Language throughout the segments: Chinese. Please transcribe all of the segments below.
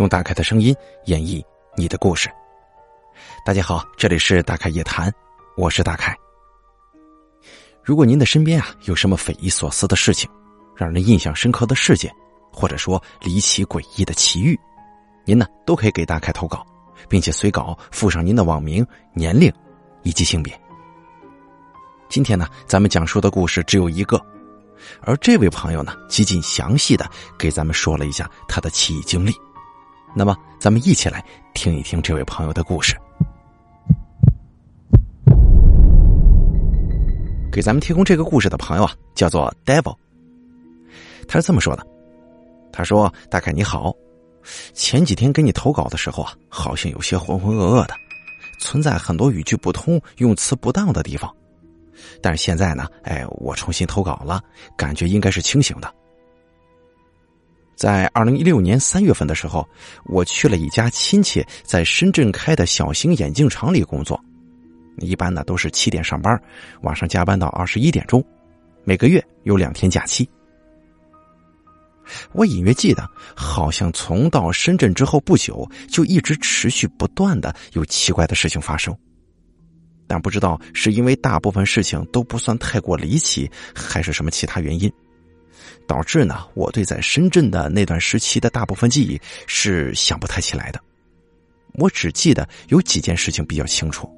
用大凯的声音演绎你的故事。大家好，这里是大凯夜谈，我是大凯。如果您的身边啊有什么匪夷所思的事情，让人印象深刻的事件，或者说离奇诡异的奇遇，您呢都可以给大凯投稿，并且随稿附上您的网名、年龄以及性别。今天呢，咱们讲述的故事只有一个。而这位朋友呢，极尽详细的给咱们说了一下他的奇异经历。那么，咱们一起来听一听这位朋友的故事。给咱们提供这个故事的朋友啊，叫做 Devil。他是这么说的：“他说，大概你好，前几天给你投稿的时候啊，好像有些浑浑噩噩的，存在很多语句不通、用词不当的地方。”但是现在呢，哎，我重新投稿了，感觉应该是清醒的。在二零一六年三月份的时候，我去了一家亲戚在深圳开的小型眼镜厂里工作，一般呢都是七点上班，晚上加班到二十一点钟，每个月有两天假期。我隐约记得，好像从到深圳之后不久，就一直持续不断的有奇怪的事情发生。但不知道是因为大部分事情都不算太过离奇，还是什么其他原因，导致呢？我对在深圳的那段时期的大部分记忆是想不太起来的。我只记得有几件事情比较清楚。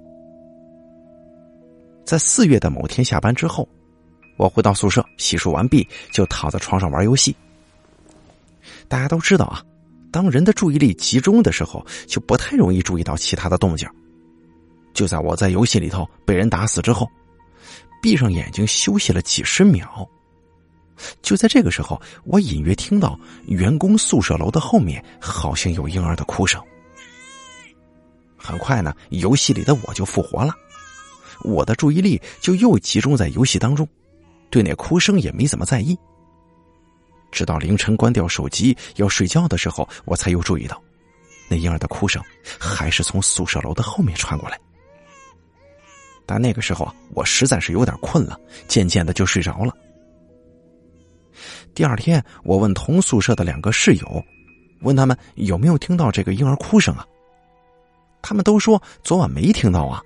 在四月的某天下班之后，我回到宿舍洗漱完毕，就躺在床上玩游戏。大家都知道啊，当人的注意力集中的时候，就不太容易注意到其他的动静。就在我在游戏里头被人打死之后，闭上眼睛休息了几十秒。就在这个时候，我隐约听到员工宿舍楼的后面好像有婴儿的哭声。很快呢，游戏里的我就复活了，我的注意力就又集中在游戏当中，对那哭声也没怎么在意。直到凌晨关掉手机要睡觉的时候，我才又注意到，那婴儿的哭声还是从宿舍楼的后面传过来。但那个时候啊，我实在是有点困了，渐渐的就睡着了。第二天，我问同宿舍的两个室友，问他们有没有听到这个婴儿哭声啊？他们都说昨晚没听到啊。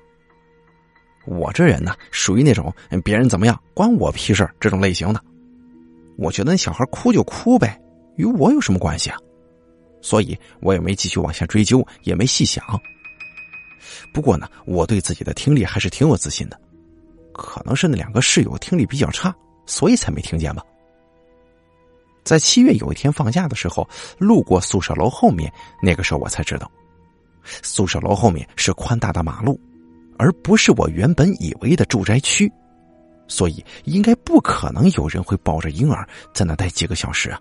我这人呢，属于那种别人怎么样关我屁事这种类型的。我觉得那小孩哭就哭呗，与我有什么关系啊？所以我也没继续往下追究，也没细想。不过呢，我对自己的听力还是挺有自信的，可能是那两个室友听力比较差，所以才没听见吧。在七月有一天放假的时候，路过宿舍楼后面，那个时候我才知道，宿舍楼后面是宽大的马路，而不是我原本以为的住宅区，所以应该不可能有人会抱着婴儿在那待几个小时啊。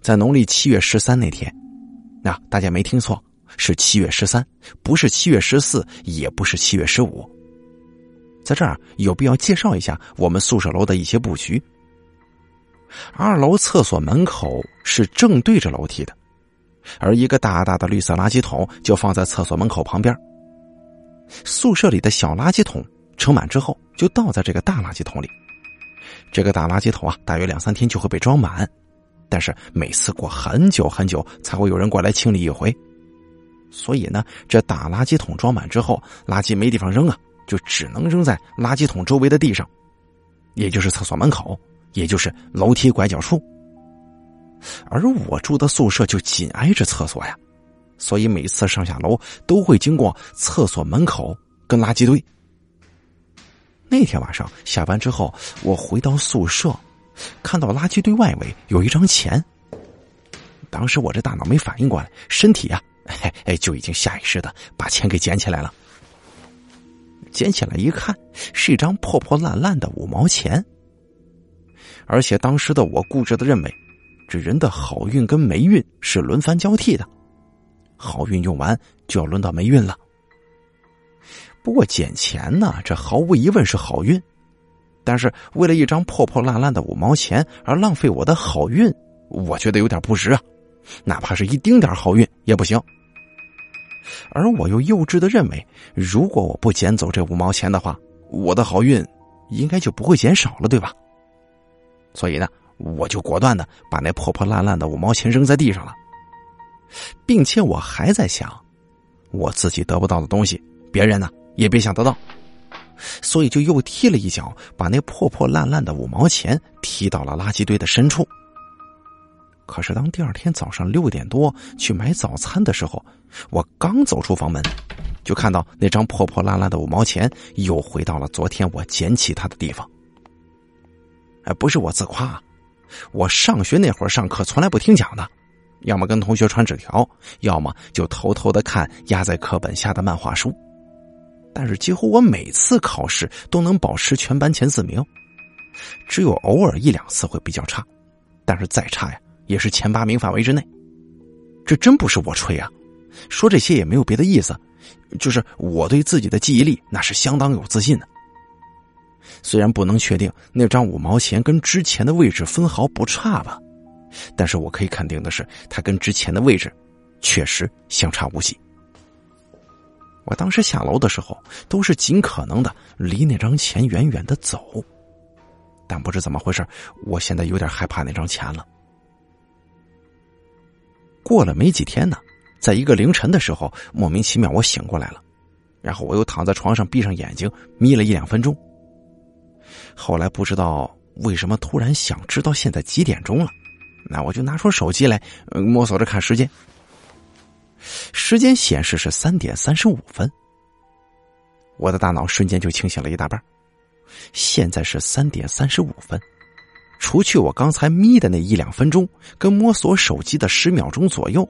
在农历七月十三那天，那大家没听错。是七月十三，不是七月十四，也不是七月十五。在这儿有必要介绍一下我们宿舍楼的一些布局。二楼厕所门口是正对着楼梯的，而一个大大的绿色垃圾桶就放在厕所门口旁边。宿舍里的小垃圾桶盛满之后，就倒在这个大垃圾桶里。这个大垃圾桶啊，大约两三天就会被装满，但是每次过很久很久才会有人过来清理一回。所以呢，这大垃圾桶装满之后，垃圾没地方扔啊，就只能扔在垃圾桶周围的地上，也就是厕所门口，也就是楼梯拐角处。而我住的宿舍就紧挨着厕所呀，所以每次上下楼都会经过厕所门口跟垃圾堆。那天晚上下班之后，我回到宿舍，看到垃圾堆外围有一张钱。当时我这大脑没反应过来，身体啊。嘿，哎，就已经下意识的把钱给捡起来了。捡起来一看，是一张破破烂烂的五毛钱。而且当时的我固执的认为，这人的好运跟霉运是轮番交替的，好运用完就要轮到霉运了。不过捡钱呢，这毫无疑问是好运，但是为了一张破破烂烂的五毛钱而浪费我的好运，我觉得有点不值啊。哪怕是一丁点好运也不行。而我又幼稚的认为，如果我不捡走这五毛钱的话，我的好运应该就不会减少了，对吧？所以呢，我就果断的把那破破烂烂的五毛钱扔在地上了，并且我还在想，我自己得不到的东西，别人呢也别想得到，所以就又踢了一脚，把那破破烂烂的五毛钱踢到了垃圾堆的深处。可是当第二天早上六点多去买早餐的时候，我刚走出房门，就看到那张破破烂烂的五毛钱又回到了昨天我捡起它的地方。哎，不是我自夸，我上学那会儿上课从来不听讲的。要么跟同学传纸条，要么就偷偷的看压在课本下的漫画书。但是几乎我每次考试都能保持全班前四名，只有偶尔一两次会比较差，但是再差呀也是前八名范围之内。这真不是我吹啊，说这些也没有别的意思，就是我对自己的记忆力那是相当有自信的。虽然不能确定那张五毛钱跟之前的位置分毫不差吧。但是我可以肯定的是，它跟之前的位置确实相差无几。我当时下楼的时候，都是尽可能的离那张钱远远的走。但不知怎么回事，我现在有点害怕那张钱了。过了没几天呢，在一个凌晨的时候，莫名其妙我醒过来了，然后我又躺在床上闭上眼睛眯了一两分钟。后来不知道为什么突然想知道现在几点钟了。那我就拿出手机来，摸索着看时间。时间显示是三点三十五分，我的大脑瞬间就清醒了一大半。现在是三点三十五分，除去我刚才眯的那一两分钟，跟摸索手机的十秒钟左右，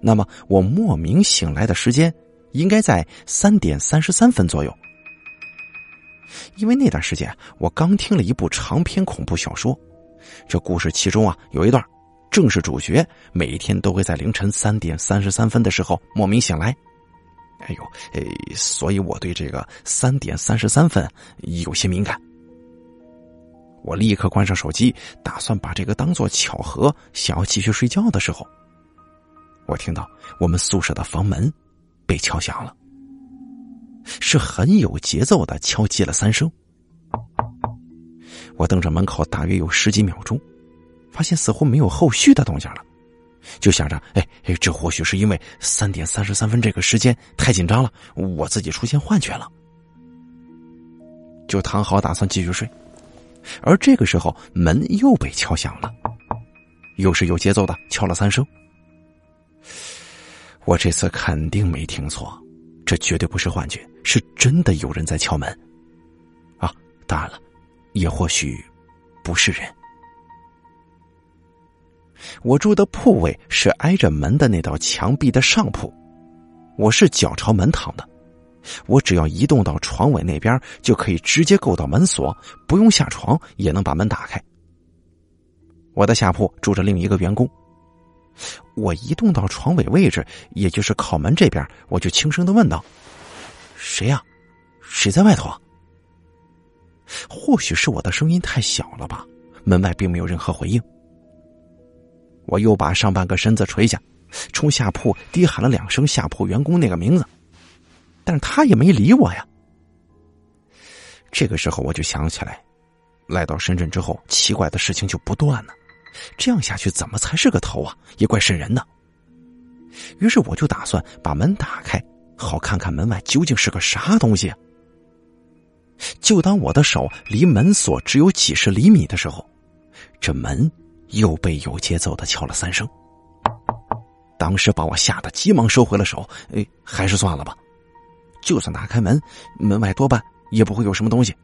那么我莫名醒来的时间应该在三点三十三分左右。因为那段时间我刚听了一部长篇恐怖小说。这故事其中啊，有一段，正是主角每天都会在凌晨三点三十三分的时候莫名醒来。哎呦，诶，所以我对这个三点三十三分有些敏感。我立刻关上手机，打算把这个当做巧合，想要继续睡觉的时候，我听到我们宿舍的房门被敲响了，是很有节奏的敲击了三声。我瞪着门口，大约有十几秒钟，发现似乎没有后续的动静了，就想着，哎哎，这或许是因为三点三十三分这个时间太紧张了，我自己出现幻觉了，就躺好打算继续睡。而这个时候，门又被敲响了，又是有节奏的敲了三声。我这次肯定没听错，这绝对不是幻觉，是真的有人在敲门。啊，当然了。也或许不是人。我住的铺位是挨着门的那道墙壁的上铺，我是脚朝门躺的，我只要移动到床尾那边，就可以直接够到门锁，不用下床也能把门打开。我的下铺住着另一个员工，我移动到床尾位置，也就是靠门这边，我就轻声的问道：“谁呀？谁在外头？”或许是我的声音太小了吧，门外并没有任何回应。我又把上半个身子垂下，冲下铺低喊了两声下铺员工那个名字，但是他也没理我呀。这个时候我就想起来，来到深圳之后，奇怪的事情就不断了，这样下去怎么才是个头啊？也怪瘆人的。于是我就打算把门打开，好看看门外究竟是个啥东西。就当我的手离门锁只有几十厘米的时候，这门又被有节奏的敲了三声。当时把我吓得急忙收回了手，哎，还是算了吧。就算打开门，门外多半也不会有什么东西。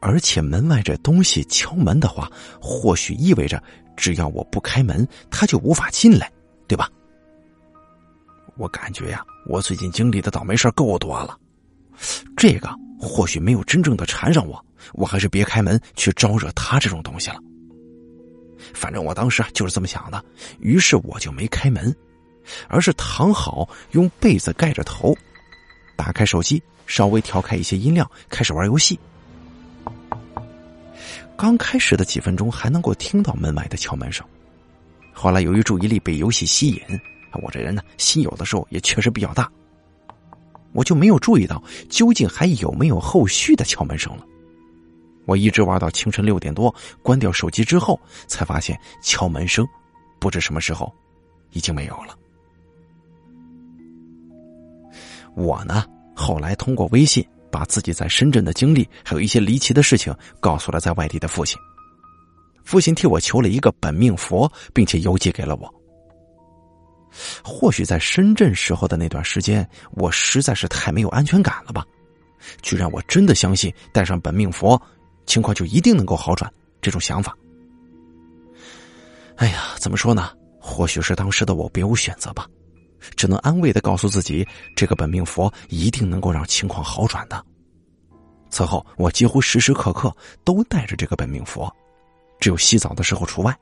而且门外这东西敲门的话，或许意味着只要我不开门，他就无法进来，对吧？我感觉呀，我最近经历的倒霉事够多了，这个。或许没有真正的缠上我，我还是别开门去招惹他这种东西了。反正我当时就是这么想的，于是我就没开门，而是躺好，用被子盖着头，打开手机，稍微调开一些音量，开始玩游戏。刚开始的几分钟还能够听到门外的敲门声，后来由于注意力被游戏吸引，我这人呢心有的时候也确实比较大。我就没有注意到究竟还有没有后续的敲门声了。我一直玩到清晨六点多，关掉手机之后，才发现敲门声不知什么时候已经没有了。我呢，后来通过微信把自己在深圳的经历，还有一些离奇的事情，告诉了在外地的父亲。父亲替我求了一个本命佛，并且邮寄给了我。或许在深圳时候的那段时间，我实在是太没有安全感了吧，居然我真的相信带上本命佛，情况就一定能够好转这种想法。哎呀，怎么说呢？或许是当时的我别无选择吧，只能安慰的告诉自己，这个本命佛一定能够让情况好转的。此后，我几乎时时刻刻都带着这个本命佛，只有洗澡的时候除外。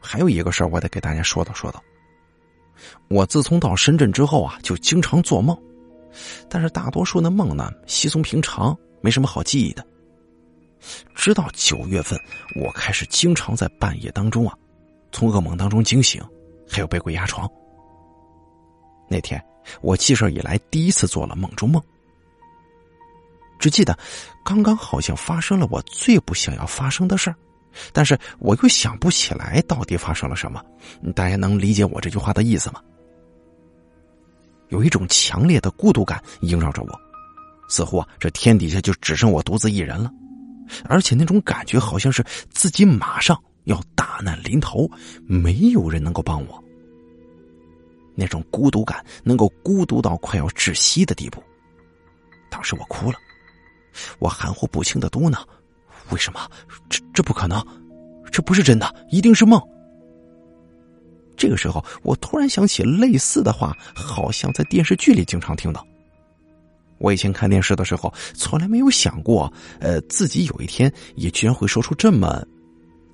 还有一个事儿，我得给大家说道说道。我自从到深圳之后啊，就经常做梦，但是大多数的梦呢稀松平常，没什么好记忆的。直到九月份，我开始经常在半夜当中啊，从噩梦当中惊醒，还有被鬼压床。那天我记事以来第一次做了梦中梦，只记得刚刚好像发生了我最不想要发生的事儿，但是我又想不起来到底发生了什么。大家能理解我这句话的意思吗？有一种强烈的孤独感萦绕着我，似乎啊，这天底下就只剩我独自一人了。而且那种感觉好像是自己马上要大难临头，没有人能够帮我。那种孤独感能够孤独到快要窒息的地步。当时我哭了，我含糊不清的嘟囔：“为什么？这这不可能，这不是真的，一定是梦。”这个时候，我突然想起类似的话，好像在电视剧里经常听到。我以前看电视的时候，从来没有想过，呃，自己有一天也居然会说出这么，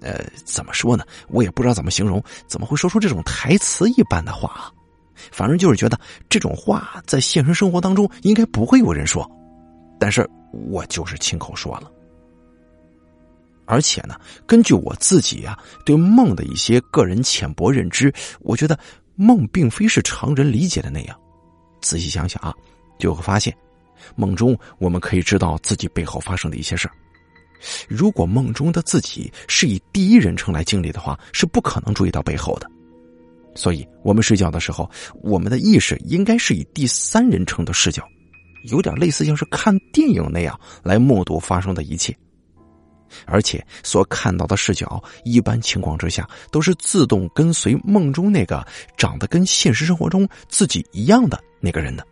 呃，怎么说呢？我也不知道怎么形容，怎么会说出这种台词一般的话啊？反正就是觉得这种话在现实生活当中应该不会有人说，但是我就是亲口说了。而且呢，根据我自己啊对梦的一些个人浅薄认知，我觉得梦并非是常人理解的那样。仔细想想啊，就会发现。梦中，我们可以知道自己背后发生的一些事儿。如果梦中的自己是以第一人称来经历的话，是不可能注意到背后的。所以，我们睡觉的时候，我们的意识应该是以第三人称的视角，有点类似像是看电影那样来目睹发生的一切。而且，所看到的视角，一般情况之下都是自动跟随梦中那个长得跟现实生活中自己一样的那个人的。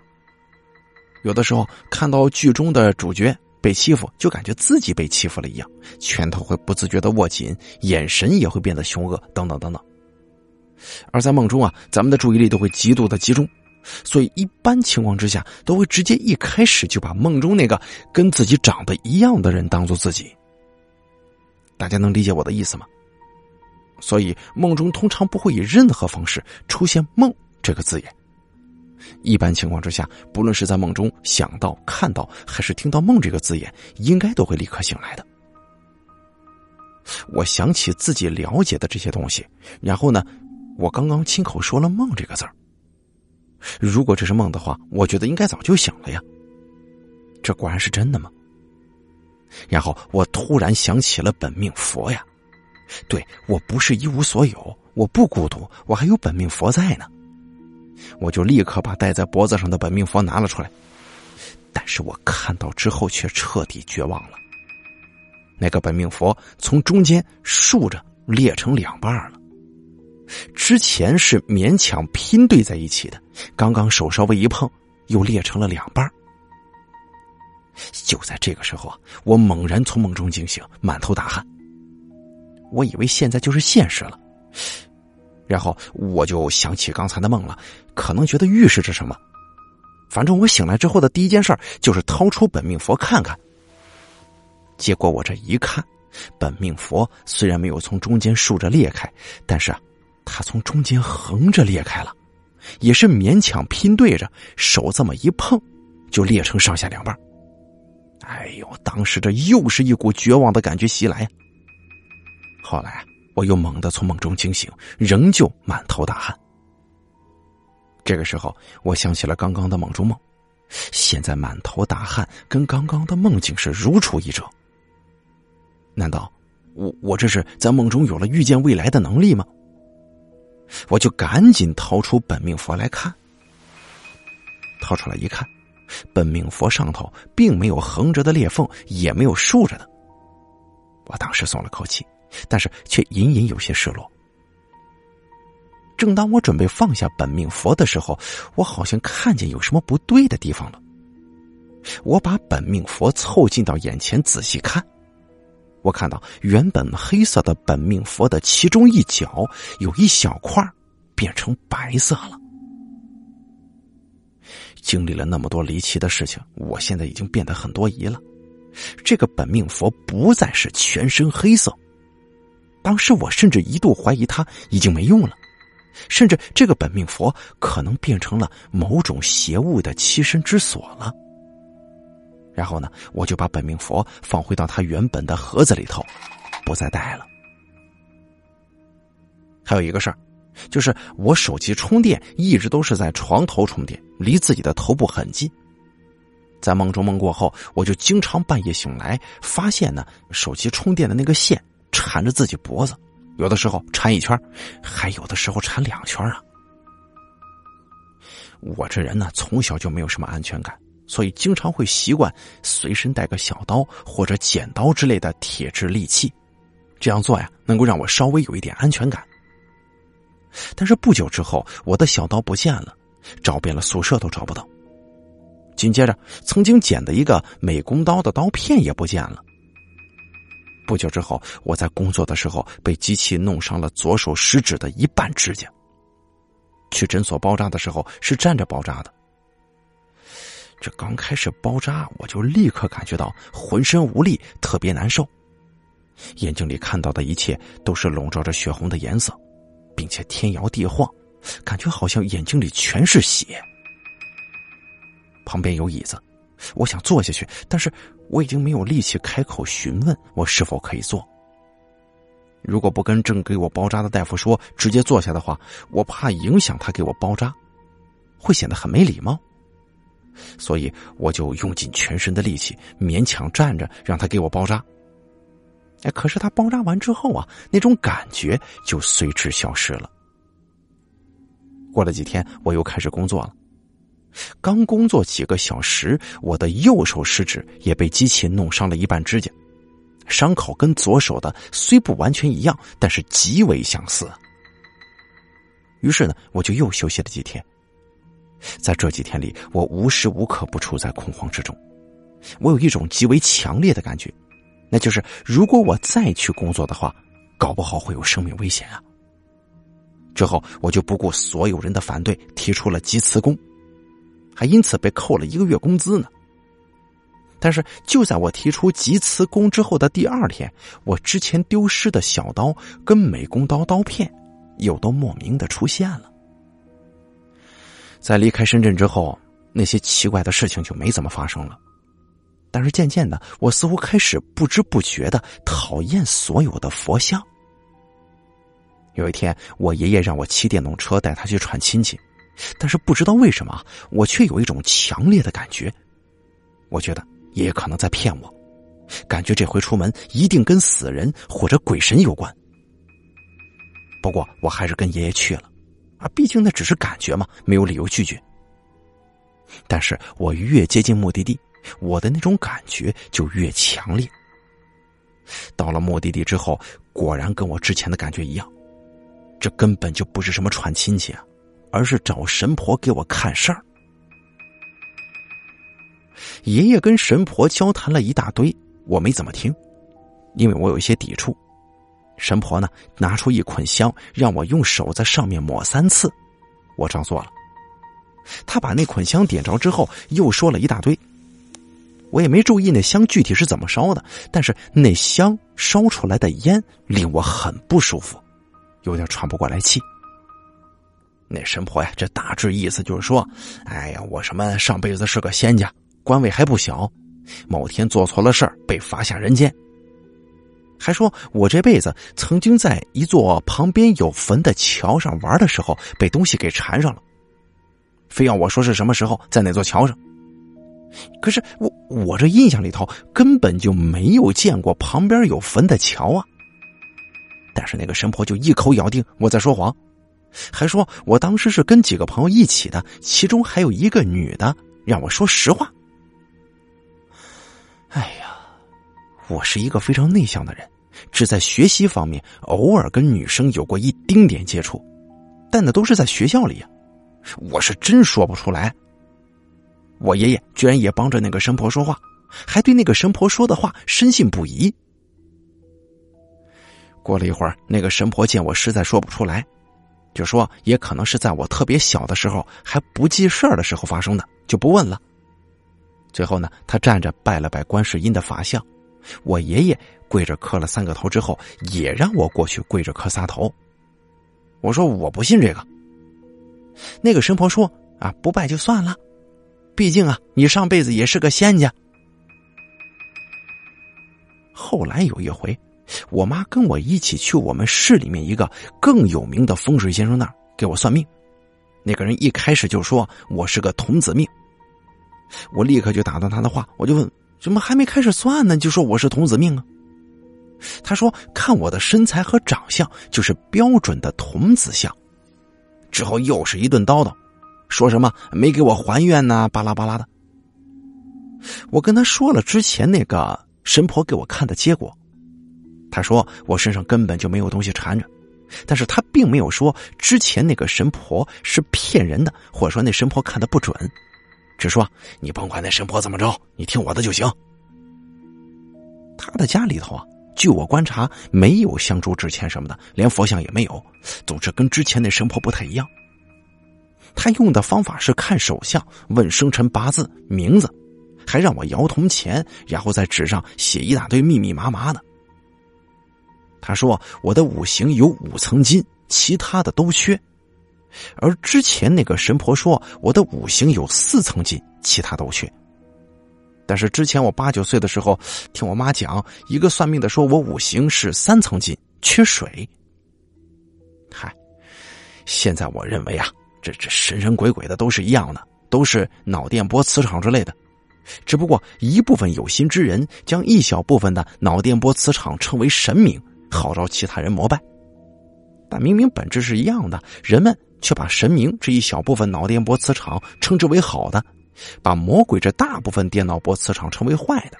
有的时候看到剧中的主角被欺负，就感觉自己被欺负了一样，拳头会不自觉的握紧，眼神也会变得凶恶，等等等等。而在梦中啊，咱们的注意力都会极度的集中，所以一般情况之下，都会直接一开始就把梦中那个跟自己长得一样的人当做自己。大家能理解我的意思吗？所以梦中通常不会以任何方式出现“梦”这个字眼。一般情况之下，不论是在梦中想到、看到，还是听到“梦”这个字眼，应该都会立刻醒来的。我想起自己了解的这些东西，然后呢，我刚刚亲口说了“梦”这个字儿。如果这是梦的话，我觉得应该早就醒了呀。这果然是真的吗？然后我突然想起了本命佛呀，对我不是一无所有，我不孤独，我还有本命佛在呢。我就立刻把戴在脖子上的本命佛拿了出来，但是我看到之后却彻底绝望了。那个本命佛从中间竖着裂成两半了，之前是勉强拼对在一起的，刚刚手稍微一碰，又裂成了两半。就在这个时候啊，我猛然从梦中惊醒，满头大汗。我以为现在就是现实了。然后我就想起刚才的梦了，可能觉得预示着什么。反正我醒来之后的第一件事就是掏出本命佛看看。结果我这一看，本命佛虽然没有从中间竖着裂开，但是啊，它从中间横着裂开了，也是勉强拼对着，手这么一碰，就裂成上下两半。哎呦，当时这又是一股绝望的感觉袭来。后来。我又猛地从梦中惊醒，仍旧满头大汗。这个时候，我想起了刚刚的梦中梦，现在满头大汗，跟刚刚的梦境是如出一辙。难道我我这是在梦中有了预见未来的能力吗？我就赶紧掏出本命佛来看。掏出来一看，本命佛上头并没有横着的裂缝，也没有竖着的。我当时松了口气，但是却隐隐有些失落。正当我准备放下本命佛的时候，我好像看见有什么不对的地方了。我把本命佛凑近到眼前仔细看，我看到原本黑色的本命佛的其中一角有一小块变成白色了。经历了那么多离奇的事情，我现在已经变得很多疑了。这个本命佛不再是全身黑色，当时我甚至一度怀疑它已经没用了。甚至这个本命佛可能变成了某种邪物的栖身之所了。然后呢，我就把本命佛放回到它原本的盒子里头，不再带了。还有一个事儿，就是我手机充电一直都是在床头充电，离自己的头部很近。在梦中梦过后，我就经常半夜醒来，发现呢，手机充电的那个线缠着自己脖子。有的时候缠一圈，还有的时候缠两圈啊！我这人呢，从小就没有什么安全感，所以经常会习惯随身带个小刀或者剪刀之类的铁质利器。这样做呀，能够让我稍微有一点安全感。但是不久之后，我的小刀不见了，找遍了宿舍都找不到。紧接着，曾经捡的一个美工刀的刀片也不见了。不久之后，我在工作的时候被机器弄伤了左手食指的一半指甲。去诊所包扎的时候是站着包扎的。这刚开始包扎，我就立刻感觉到浑身无力，特别难受，眼睛里看到的一切都是笼罩着血红的颜色，并且天摇地晃，感觉好像眼睛里全是血。旁边有椅子。我想坐下去，但是我已经没有力气开口询问我是否可以坐。如果不跟正给我包扎的大夫说，直接坐下的话，我怕影响他给我包扎，会显得很没礼貌。所以我就用尽全身的力气，勉强站着让他给我包扎。哎，可是他包扎完之后啊，那种感觉就随之消失了。过了几天，我又开始工作了。刚工作几个小时，我的右手食指也被机器弄伤了一半指甲，伤口跟左手的虽不完全一样，但是极为相似。于是呢，我就又休息了几天。在这几天里，我无时无刻不处在恐慌之中，我有一种极为强烈的感觉，那就是如果我再去工作的话，搞不好会有生命危险啊。之后，我就不顾所有人的反对，提出了急辞工。还因此被扣了一个月工资呢。但是就在我提出急辞工之后的第二天，我之前丢失的小刀跟美工刀刀片又都莫名的出现了。在离开深圳之后，那些奇怪的事情就没怎么发生了。但是渐渐的，我似乎开始不知不觉的讨厌所有的佛像。有一天，我爷爷让我骑电动车带他去串亲戚。但是不知道为什么，我却有一种强烈的感觉，我觉得爷爷可能在骗我，感觉这回出门一定跟死人或者鬼神有关。不过我还是跟爷爷去了，啊，毕竟那只是感觉嘛，没有理由拒绝。但是我越接近目的地，我的那种感觉就越强烈。到了目的地之后，果然跟我之前的感觉一样，这根本就不是什么串亲戚啊。而是找神婆给我看事儿。爷爷跟神婆交谈了一大堆，我没怎么听，因为我有一些抵触。神婆呢，拿出一捆香，让我用手在上面抹三次，我照做了。他把那捆香点着之后，又说了一大堆，我也没注意那香具体是怎么烧的，但是那香烧出来的烟令我很不舒服，有点喘不过来气。那神婆呀，这大致意思就是说，哎呀，我什么上辈子是个仙家，官位还不小，某天做错了事儿被罚下人间。还说我这辈子曾经在一座旁边有坟的桥上玩的时候被东西给缠上了，非要我说是什么时候在哪座桥上。可是我我这印象里头根本就没有见过旁边有坟的桥啊。但是那个神婆就一口咬定我在说谎。还说我当时是跟几个朋友一起的，其中还有一个女的，让我说实话。哎呀，我是一个非常内向的人，只在学习方面偶尔跟女生有过一丁点接触，但那都是在学校里呀，我是真说不出来。我爷爷居然也帮着那个神婆说话，还对那个神婆说的话深信不疑。过了一会儿，那个神婆见我实在说不出来。就说也可能是在我特别小的时候还不记事儿的时候发生的，就不问了。最后呢，他站着拜了拜观世音的法像，我爷爷跪着磕了三个头之后，也让我过去跪着磕仨头。我说我不信这个。那个神婆说啊，不拜就算了，毕竟啊，你上辈子也是个仙家。后来有一回。我妈跟我一起去我们市里面一个更有名的风水先生那儿给我算命，那个人一开始就说我是个童子命，我立刻就打断他的话，我就问：怎么还没开始算呢？就说我是童子命啊？他说看我的身材和长相就是标准的童子相，之后又是一顿叨叨，说什么没给我还愿呐，巴拉巴拉的。我跟他说了之前那个神婆给我看的结果。他说：“我身上根本就没有东西缠着，但是他并没有说之前那个神婆是骗人的，或者说那神婆看的不准，只说你甭管那神婆怎么着，你听我的就行。”他的家里头啊，据我观察，没有香烛纸钱什么的，连佛像也没有，总之跟之前那神婆不太一样。他用的方法是看手相、问生辰八字、名字，还让我摇铜钱，然后在纸上写一大堆密密麻麻的。他说：“我的五行有五层金，其他的都缺。”而之前那个神婆说：“我的五行有四层金，其他都缺。”但是之前我八九岁的时候，听我妈讲，一个算命的说我五行是三层金，缺水。嗨，现在我认为啊，这这神神鬼鬼的都是一样的，都是脑电波磁场之类的。只不过一部分有心之人将一小部分的脑电波磁场称为神明。号召其他人膜拜，但明明本质是一样的，人们却把神明这一小部分脑电波磁场称之为好的，把魔鬼这大部分电脑波磁场称为坏的，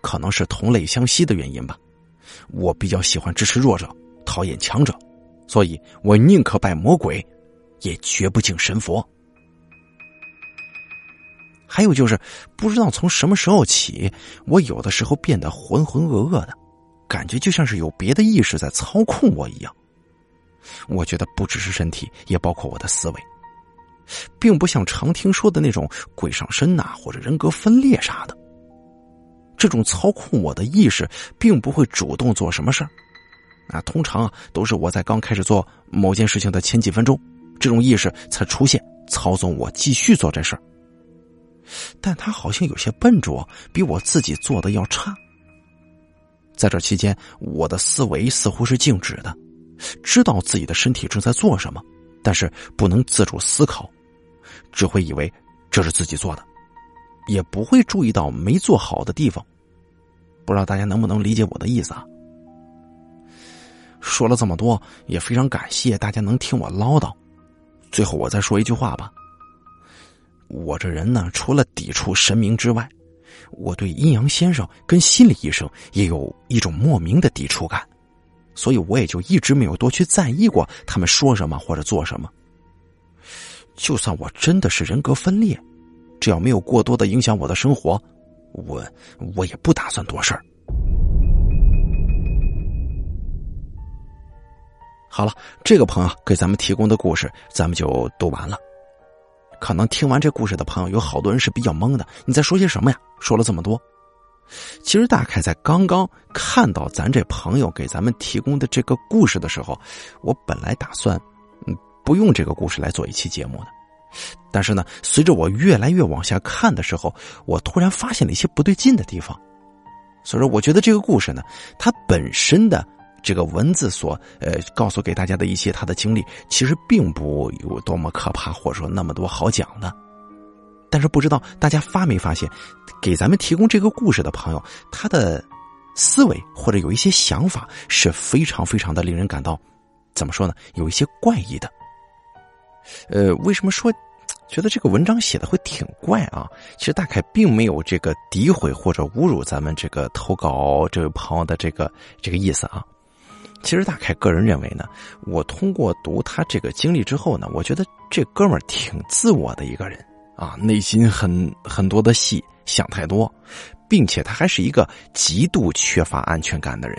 可能是同类相吸的原因吧。我比较喜欢支持弱者，讨厌强者，所以我宁可拜魔鬼，也绝不敬神佛。还有就是，不知道从什么时候起，我有的时候变得浑浑噩噩的。感觉就像是有别的意识在操控我一样，我觉得不只是身体，也包括我的思维，并不像常听说的那种鬼上身呐，或者人格分裂啥的。这种操控我的意识，并不会主动做什么事儿，啊，通常啊都是我在刚开始做某件事情的前几分钟，这种意识才出现，操纵我继续做这事儿。但他好像有些笨拙，比我自己做的要差。在这期间，我的思维似乎是静止的，知道自己的身体正在做什么，但是不能自主思考，只会以为这是自己做的，也不会注意到没做好的地方。不知道大家能不能理解我的意思啊？说了这么多，也非常感谢大家能听我唠叨。最后，我再说一句话吧。我这人呢，除了抵触神明之外，我对阴阳先生跟心理医生也有一种莫名的抵触感，所以我也就一直没有多去在意过他们说什么或者做什么。就算我真的是人格分裂，只要没有过多的影响我的生活，我我也不打算多事儿。好了，这个朋友给咱们提供的故事，咱们就读完了。可能听完这故事的朋友有好多人是比较懵的，你在说些什么呀？说了这么多，其实大概在刚刚看到咱这朋友给咱们提供的这个故事的时候，我本来打算嗯不用这个故事来做一期节目的，但是呢，随着我越来越往下看的时候，我突然发现了一些不对劲的地方，所以说我觉得这个故事呢，它本身的。这个文字所呃告诉给大家的一些他的经历，其实并不有多么可怕，或者说那么多好讲的。但是不知道大家发没发现，给咱们提供这个故事的朋友，他的思维或者有一些想法是非常非常的令人感到怎么说呢？有一些怪异的。呃，为什么说觉得这个文章写的会挺怪啊？其实大概并没有这个诋毁或者侮辱咱们这个投稿这位朋友的这个这个意思啊。其实大概个人认为呢，我通过读他这个经历之后呢，我觉得这哥们儿挺自我的一个人啊，内心很很多的戏，想太多，并且他还是一个极度缺乏安全感的人。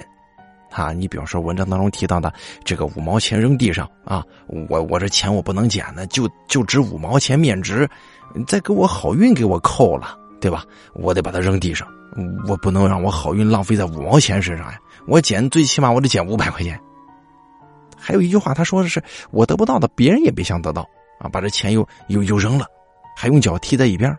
啊，你比方说文章当中提到的这个五毛钱扔地上啊，我我这钱我不能捡呢，就就值五毛钱面值，再给我好运给我扣了，对吧？我得把它扔地上，我不能让我好运浪费在五毛钱身上呀。我捡最起码我得捡五百块钱。还有一句话，他说的是我得不到的，别人也别想得到啊！把这钱又又又扔了，还用脚踢在一边。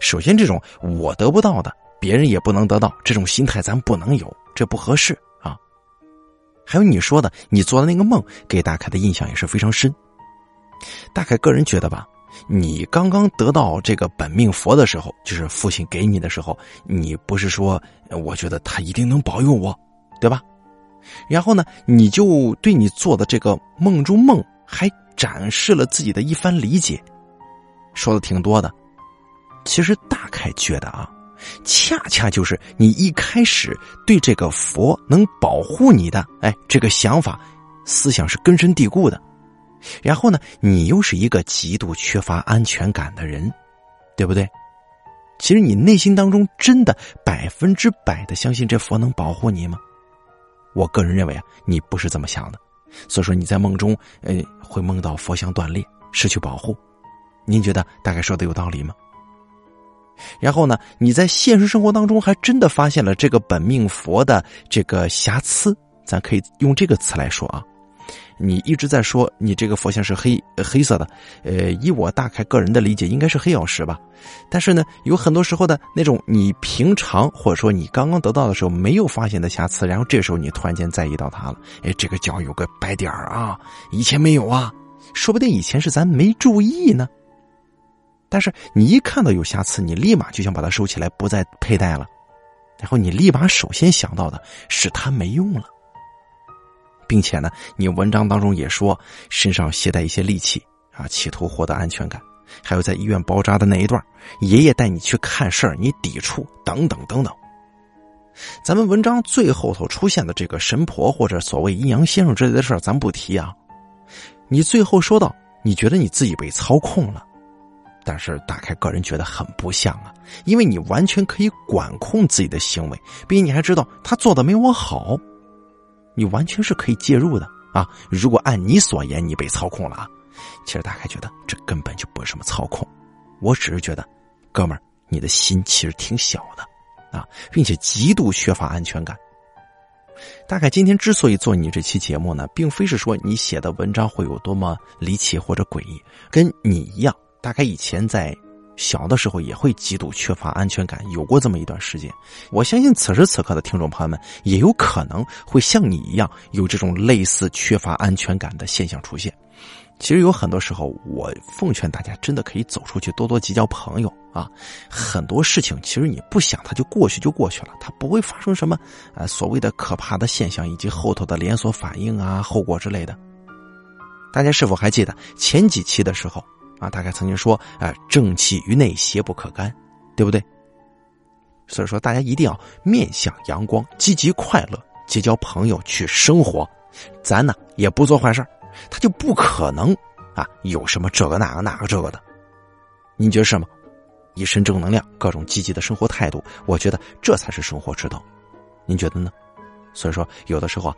首先，这种我得不到的，别人也不能得到，这种心态咱不能有，这不合适啊。还有你说的，你做的那个梦给大凯的印象也是非常深。大凯个人觉得吧，你刚刚得到这个本命佛的时候，就是父亲给你的时候，你不是说我觉得他一定能保佑我，对吧？然后呢，你就对你做的这个梦中梦还展示了自己的一番理解，说的挺多的。其实大凯觉得啊。恰恰就是你一开始对这个佛能保护你的，哎，这个想法、思想是根深蒂固的。然后呢，你又是一个极度缺乏安全感的人，对不对？其实你内心当中真的百分之百的相信这佛能保护你吗？我个人认为啊，你不是这么想的。所以说你在梦中，呃，会梦到佛像断裂，失去保护。您觉得大概说的有道理吗？然后呢，你在现实生活当中还真的发现了这个本命佛的这个瑕疵，咱可以用这个词来说啊。你一直在说你这个佛像是黑黑色的，呃，以我大概个人的理解，应该是黑曜石吧。但是呢，有很多时候的那种你平常或者说你刚刚得到的时候没有发现的瑕疵，然后这时候你突然间在意到它了，哎，这个角有个白点儿啊，以前没有啊，说不定以前是咱没注意呢。但是你一看到有瑕疵，你立马就想把它收起来，不再佩戴了。然后你立马首先想到的是它没用了，并且呢，你文章当中也说身上携带一些利器啊，企图获得安全感。还有在医院包扎的那一段，爷爷带你去看事儿，你抵触等等等等。咱们文章最后头出现的这个神婆或者所谓阴阳先生之类的事儿，咱不提啊。你最后说到，你觉得你自己被操控了。但是大概个人觉得很不像啊，因为你完全可以管控自己的行为，并且你还知道他做的没我好，你完全是可以介入的啊。如果按你所言，你被操控了啊，其实大概觉得这根本就不是什么操控，我只是觉得，哥们儿，你的心其实挺小的啊，并且极度缺乏安全感。大概今天之所以做你这期节目呢，并非是说你写的文章会有多么离奇或者诡异，跟你一样。大概以前在小的时候也会极度缺乏安全感，有过这么一段时间。我相信此时此刻的听众朋友们也有可能会像你一样有这种类似缺乏安全感的现象出现。其实有很多时候，我奉劝大家真的可以走出去，多多结交朋友啊。很多事情其实你不想，它就过去就过去了，它不会发生什么啊所谓的可怕的现象以及后头的连锁反应啊、后果之类的。大家是否还记得前几期的时候？啊，大概曾经说，啊，正气于内，邪不可干，对不对？所以说，大家一定要面向阳光，积极快乐，结交朋友，去生活。咱呢也不做坏事他就不可能啊有什么这个那个那个这个的。您觉得是吗？一身正能量，各种积极的生活态度，我觉得这才是生活之道。您觉得呢？所以说，有的时候啊，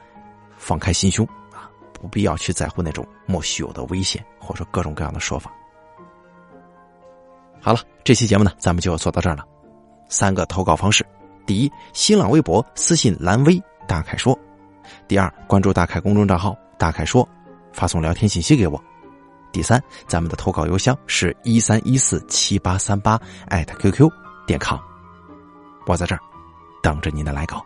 放开心胸啊，不必要去在乎那种莫须有的危险，或者说各种各样的说法。好了，这期节目呢，咱们就做到这儿了。三个投稿方式：第一，新浪微博私信蓝威大凯说；第二，关注大凯公众账号大凯说，发送聊天信息给我；第三，咱们的投稿邮箱是一三一四七八三八艾特 QQ 点 com，我在这儿等着您的来稿。